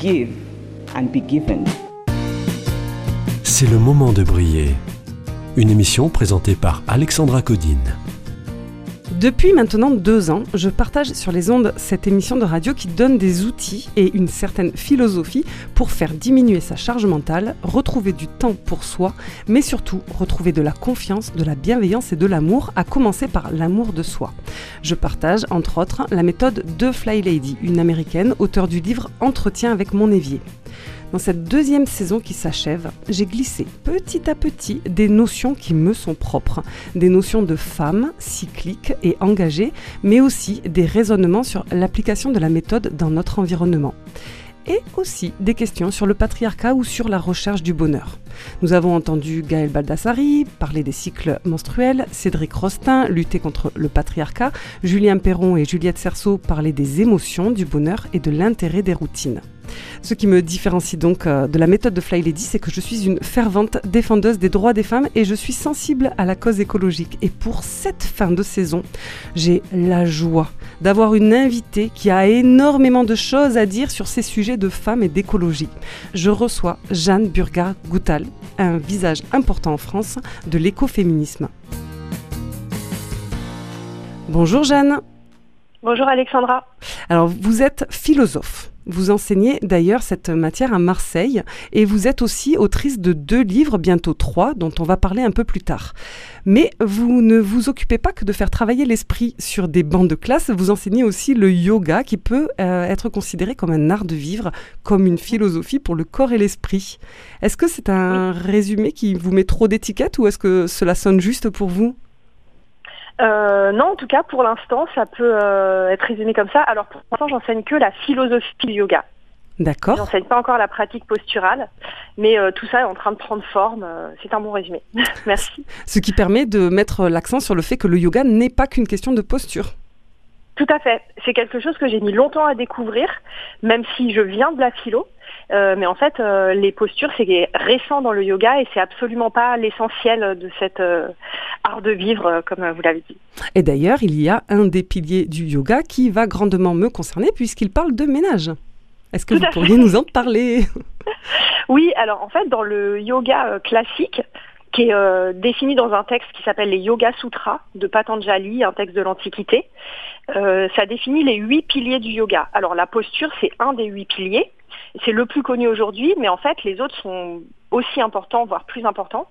Give and be given. C'est le moment de briller. Une émission présentée par Alexandra Codine. Depuis maintenant deux ans, je partage sur les ondes cette émission de radio qui donne des outils et une certaine philosophie pour faire diminuer sa charge mentale, retrouver du temps pour soi, mais surtout retrouver de la confiance, de la bienveillance et de l'amour, à commencer par l'amour de soi. Je partage, entre autres, la méthode de Fly Lady, une américaine, auteure du livre Entretien avec mon évier. Dans cette deuxième saison qui s'achève, j'ai glissé petit à petit des notions qui me sont propres, des notions de femme, cyclique et engagée, mais aussi des raisonnements sur l'application de la méthode dans notre environnement. Et aussi des questions sur le patriarcat ou sur la recherche du bonheur. Nous avons entendu Gaël Baldassari parler des cycles menstruels, Cédric Rostin lutter contre le patriarcat, Julien Perron et Juliette Cerceau parler des émotions, du bonheur et de l'intérêt des routines. Ce qui me différencie donc euh, de la méthode de Fly Lady, c'est que je suis une fervente défendeuse des droits des femmes et je suis sensible à la cause écologique. Et pour cette fin de saison, j'ai la joie d'avoir une invitée qui a énormément de choses à dire sur ces sujets de femmes et d'écologie. Je reçois Jeanne Burgard-Goutal, un visage important en France de l'écoféminisme. Bonjour Jeanne. Bonjour Alexandra. Alors vous êtes philosophe. Vous enseignez d'ailleurs cette matière à Marseille et vous êtes aussi autrice de deux livres, bientôt trois, dont on va parler un peu plus tard. Mais vous ne vous occupez pas que de faire travailler l'esprit sur des bancs de classe, vous enseignez aussi le yoga qui peut euh, être considéré comme un art de vivre, comme une philosophie pour le corps et l'esprit. Est-ce que c'est un résumé qui vous met trop d'étiquettes ou est-ce que cela sonne juste pour vous? Euh, non, en tout cas, pour l'instant, ça peut euh, être résumé comme ça. Alors, pour l'instant, j'enseigne que la philosophie du yoga. D'accord. J'enseigne pas encore la pratique posturale, mais euh, tout ça est en train de prendre forme. euh, c'est un bon résumé. Merci. Ce qui permet de mettre l'accent sur le fait que le yoga n'est pas qu'une question de posture. Tout à fait. C'est quelque chose que j'ai mis longtemps à découvrir, même si je viens de la philo. Euh, mais en fait, euh, les postures, c'est récent dans le yoga et c'est absolument pas l'essentiel de cet euh, art de vivre, comme vous l'avez dit. Et d'ailleurs, il y a un des piliers du yoga qui va grandement me concerner puisqu'il parle de ménage. Est-ce que Tout vous pourriez nous en parler? Oui, alors en fait, dans le yoga classique, qui est euh, défini dans un texte qui s'appelle les Yoga Sutras de Patanjali, un texte de l'Antiquité, euh, ça définit les huit piliers du yoga. Alors la posture, c'est un des huit piliers. C'est le plus connu aujourd'hui, mais en fait, les autres sont aussi importants, voire plus importants.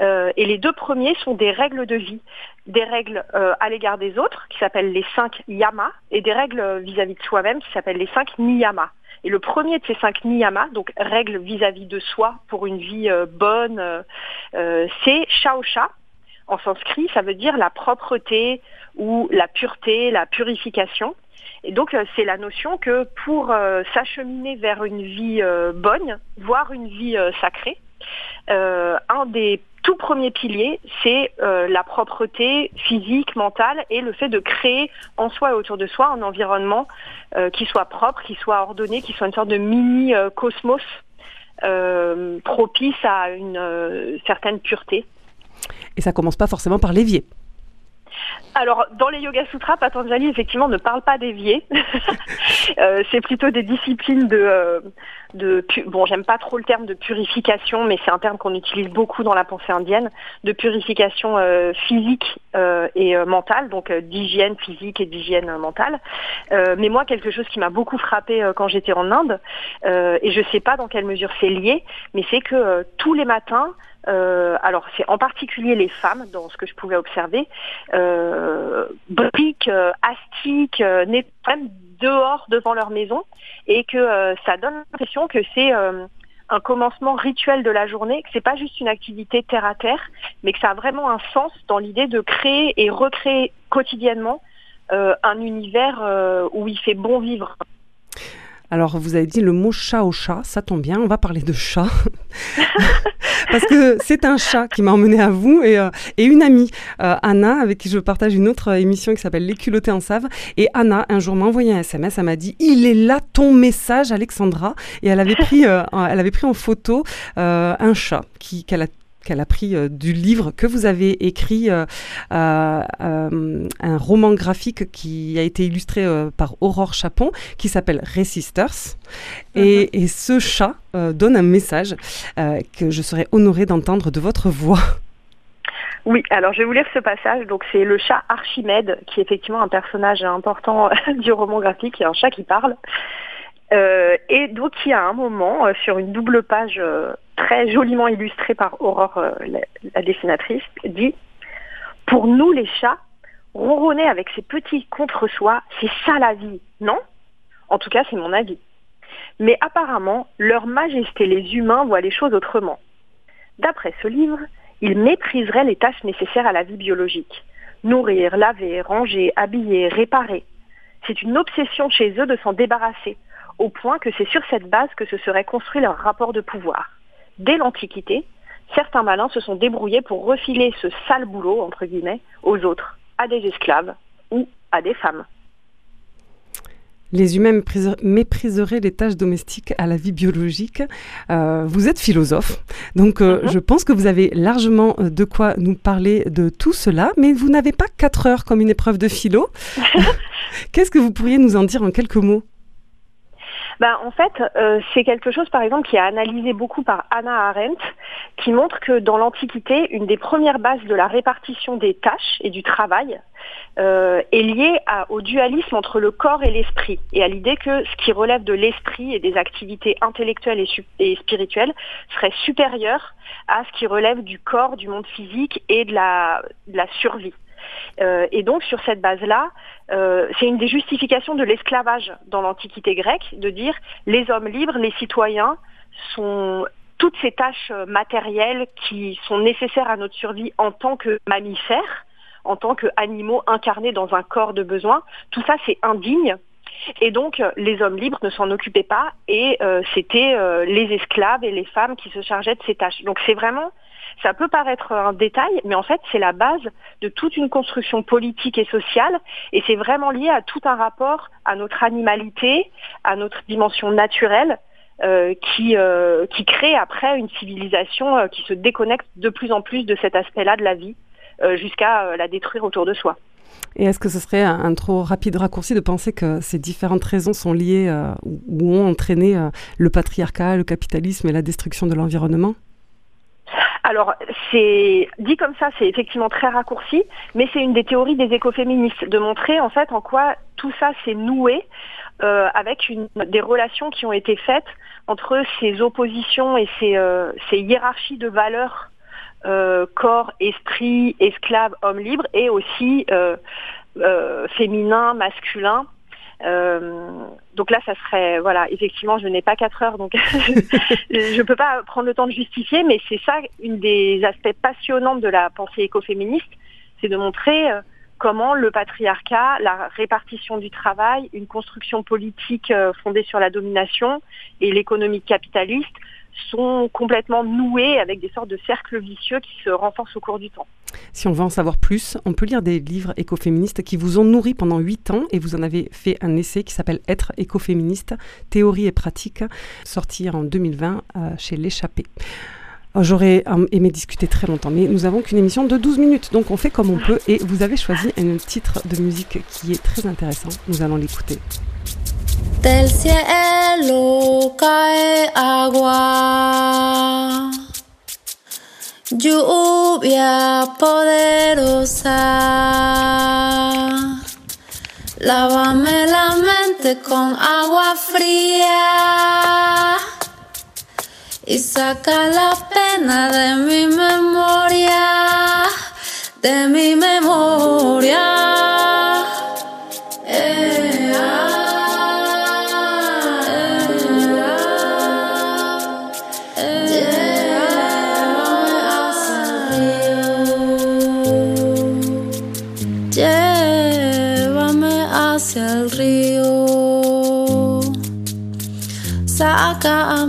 Euh, et les deux premiers sont des règles de vie, des règles euh, à l'égard des autres, qui s'appellent les cinq yamas, et des règles vis-à-vis de soi-même, qui s'appellent les cinq niyamas. Et le premier de ces cinq niyamas, donc règles vis-à-vis de soi pour une vie euh, bonne, c'est shaosha. En sanskrit, ça veut dire la propreté ou la pureté, la purification. Et donc, euh, c'est la notion que pour euh, s'acheminer vers une vie euh, bonne, voire une vie sacrée, un des tout premiers piliers, c'est la propreté physique, mentale et le fait de créer en soi et autour de soi un environnement qui soit propre, qui soit ordonné, qui soit une sorte de mini-cosmos propice à une certaine pureté. Et ça commence pas forcément par l'évier. Alors, dans les Yoga Sutras, Patanjali, effectivement, ne parle pas d'évier. Euh, c'est plutôt des disciplines de... euh, bon, j'aime pas trop le terme de purification, mais c'est un terme qu'on utilise beaucoup dans la pensée indienne, de purification euh, physique et mentale, donc d'hygiène physique et d'hygiène mentale. Mais moi, quelque chose qui m'a beaucoup frappé quand j'étais en Inde, et je sais pas dans quelle mesure c'est lié, mais c'est que tous les matins, euh, alors c'est en particulier les femmes, dans ce que je pouvais observer, euh, briquent, euh, astiquent, euh, même dehors devant leur maison, et que euh, ça donne l'impression que c'est euh, un commencement rituel de la journée, que c'est pas juste une activité terre à terre, mais que ça a vraiment un sens dans l'idée de créer et recréer quotidiennement un univers où il fait bon vivre. Alors, vous avez dit le mot chat au chat, ça tombe bien, on va parler de chat. Parce que c'est un chat qui m'a emmené à vous et, euh, et une amie, euh, Anna, avec qui je partage une autre émission qui s'appelle Les culottés en savent. Et Anna, un jour, m'a envoyé un SMS, elle m'a dit Il est là ton message, Alexandra. Et elle avait pris, euh, en- elle avait pris en photo euh, un chat qu'elle a qu'elle a pris euh, du livre que vous avez écrit, euh, euh, un roman graphique qui a été illustré par Aurore Chapon, qui s'appelle Resisters. Et, et ce chat donne un message que je serais honorée d'entendre de votre voix. Oui, alors je vais vous lire ce passage. Donc c'est le chat Archimède, qui est effectivement un personnage important du roman graphique, il y a un chat qui parle. Euh, et donc il y a un moment, euh, sur une double page euh, très joliment illustrée par Aurore, euh, la, la dessinatrice, dit « Pour nous les chats, ronronner avec ses petits contre-soi, c'est ça la vie, non? En tout cas, c'est mon avis. Mais apparemment, leur majesté les humains voient les choses autrement. D'après ce livre, ils mépriseraient les tâches nécessaires à la vie biologique. Nourrir, laver, ranger, habiller, réparer. C'est une obsession chez eux de s'en débarrasser, au point que c'est sur cette base que se serait construit leur rapport de pouvoir. Dès l'Antiquité, certains malins se sont débrouillés pour refiler ce sale boulot, entre guillemets, aux autres, à des esclaves ou à des femmes. Les humains méprise- mépriseraient les tâches domestiques à la vie biologique. Euh, vous êtes philosophe, donc euh, Mhm. je pense que vous avez largement euh, de quoi nous parler de tout cela, mais vous n'avez pas quatre heures comme une épreuve de philo. Qu'est-ce que vous pourriez nous en dire en quelques mots? Ben, en fait, euh, c'est quelque chose, par exemple, qui est analysé beaucoup par Anna Arendt, qui montre que dans l'Antiquité, une des premières bases de la répartition des tâches et du travail euh, est liée au dualisme entre le corps et l'esprit, et à l'idée que ce qui relève de l'esprit et des activités intellectuelles et, spirituelles serait supérieur à ce qui relève du corps, du monde physique et de la survie. Euh, et donc, sur cette base-là, euh, c'est une des justifications de l'esclavage dans l'Antiquité grecque, de dire les hommes libres, les citoyens, sont toutes ces tâches matérielles qui sont nécessaires à notre survie en tant que mammifères, en tant qu'animaux incarnés dans un corps de besoin, tout ça c'est indigne. Et donc les hommes libres ne s'en occupaient pas et euh, c'était les esclaves et les femmes qui se chargeaient de ces tâches. Donc c'est vraiment, ça peut paraître un détail, mais en fait c'est la base de toute une construction politique et sociale et c'est vraiment lié à tout un rapport à notre animalité, à notre dimension naturelle euh, qui, euh, qui crée après une civilisation euh, qui se déconnecte de plus en plus de cet aspect-là de la vie jusqu'à la détruire autour de soi. Et est-ce que ce serait un, trop rapide raccourci de penser que ces différentes raisons sont liées ou, ont entraîné le patriarcat, le capitalisme et la destruction de l'environnement? Alors, c'est dit comme ça, c'est effectivement très raccourci, mais c'est une des théories des écoféministes de montrer en fait en quoi tout ça s'est noué euh, avec des relations qui ont été faites entre ces oppositions et ces, euh, hiérarchies de valeurs euh, corps, esprit, esclave, homme libre, et aussi féminin, masculin. Euh, donc là, ça serait, voilà, effectivement, je n'ai pas quatre heures, donc je ne peux pas prendre le temps de justifier, mais c'est ça une des aspects passionnants de la pensée écoféministe, c'est de montrer euh, comment le patriarcat, la répartition du travail, une construction politique euh, fondée sur la domination et l'économie capitaliste sont complètement noués avec des sortes de cercles vicieux qui se renforcent au cours du temps. Si on veut en savoir plus, on peut lire des livres écoféministes qui vous ont nourri pendant huit ans et vous en avez fait un essai qui s'appelle Être écoféministe, théorie et pratique, sorti en 2020 euh, chez L'échappée. Euh, J'aurais euh, aimé discuter très longtemps, mais nous avons qu'une émission de 12 minutes, donc on fait comme on peut et vous avez choisi un titre de musique qui est très intéressant. Nous allons l'écouter. Del cielo cae agua, lluvia poderosa. Lávame la mente con agua fría y saca la pena de mi memoria, de mi memoria. hacia el río. Saca a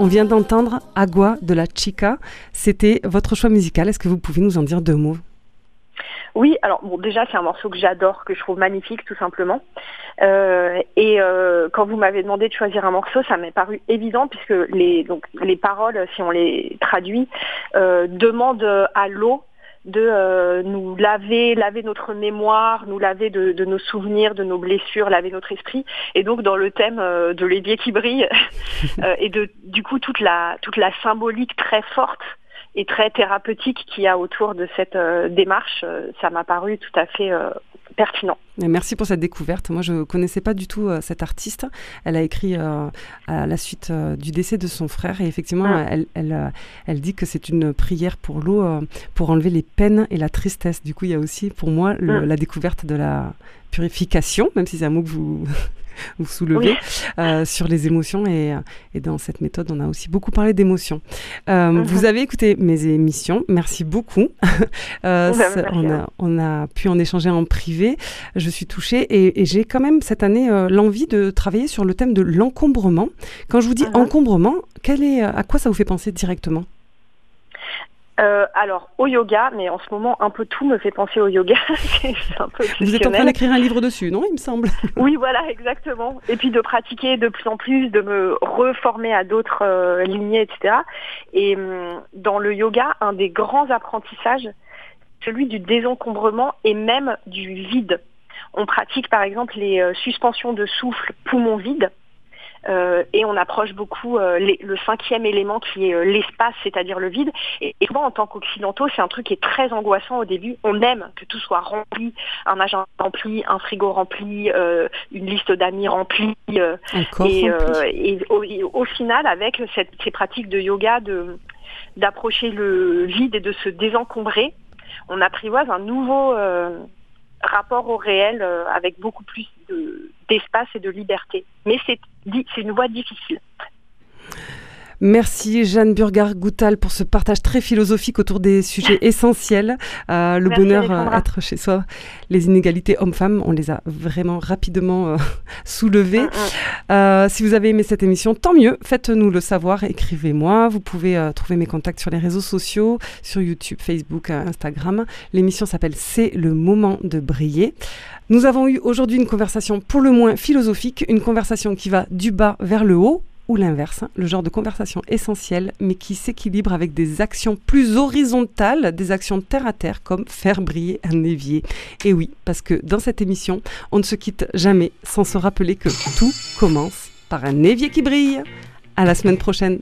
On vient d'entendre Agua de la Chica. C'était votre choix musical. Est-ce que vous pouvez nous en dire deux mots? Oui, alors bon, déjà c'est un morceau que j'adore, que je trouve magnifique tout simplement. Euh, et euh, quand vous m'avez demandé de choisir un morceau, ça m'est paru évident puisque les donc les paroles, si on les traduit, euh, demandent à l'eau de euh, nous laver, laver notre mémoire, nous laver de, nos souvenirs, de nos blessures, laver notre esprit. Et donc dans le thème euh, de l'évier qui brille euh, et de du coup toute la toute la symbolique très forte et très thérapeutique qu'il y a autour de cette démarche, ça m'a paru tout à fait pertinent. Merci pour cette découverte. Moi, je ne connaissais pas du tout euh, cette artiste. Elle a écrit euh, à la suite euh, du décès de son frère. Et effectivement, Ah. elle, elle, elle dit que c'est une prière pour l'eau, pour enlever les peines et la tristesse. Du coup, il y a aussi pour moi le- Mm. la découverte de la purification, même si c'est un mot que vous, vous soulevez, euh, sur les émotions. Et, euh, et dans cette méthode, on a aussi beaucoup parlé d'émotions. Euh, Mhm. Vous avez écouté mes émissions. Merci beaucoup. Euh, merci on, a, on a pu en échanger en privé. Je suis touchée et, et j'ai quand même cette année l'envie de travailler sur le thème de l'encombrement. Quand je vous dis Mhm. encombrement, quel est, à quoi ça vous fait penser directement? Euh, alors au yoga, mais en ce moment un peu tout me fait penser au yoga. un peu Vous êtes en train d'écrire un livre dessus, non Il me semble. Oui, voilà, exactement. Et puis de pratiquer de plus en plus, de me reformer à d'autres euh, lignées, etc. Et hum, dans le yoga, un des grands apprentissages, celui du désencombrement et même du vide. On pratique par exemple les euh, suspensions de souffle poumon vide. Euh, et on approche beaucoup euh, les- le cinquième élément qui est euh, l'espace, c'est-à-dire le vide. Et, et souvent, en tant qu'occidentaux, c'est un truc qui est très angoissant au début. On aime que tout soit rempli, un agenda rempli, un frigo rempli, euh, une liste d'amis remplie. euh, et, rempli. euh, et au, et au final, avec cette- ces pratiques de yoga, de d'approcher le vide et de se désencombrer, on apprivoise un nouveau euh, rapport au réel euh, avec beaucoup plus de- d'espace et de liberté. Mais c'est une voie difficile. Merci Jeanne Burgard-Goutal pour ce partage très philosophique autour des sujets essentiels. Euh, le Merci, bonheur, euh, Alexandra. être chez soi, les inégalités hommes-femmes, on les a vraiment rapidement euh, soulevées. Mm, mm. Euh, si vous avez aimé cette émission, tant mieux. Faites-nous le savoir. Écrivez-moi. Vous pouvez euh, trouver mes contacts sur les réseaux sociaux, sur YouTube, Facebook, euh, Instagram. L'émission s'appelle C'est le moment de briller. Nous avons eu aujourd'hui une conversation pour le moins philosophique, une conversation qui va du bas vers le haut ou l'inverse, hein, le genre de conversation essentielle, mais qui s'équilibre avec des actions plus horizontales, des actions terre à terre, comme faire briller un évier. Et oui, parce que dans cette émission, on ne se quitte jamais sans se rappeler que tout commence par un évier qui brille. À la semaine prochaine.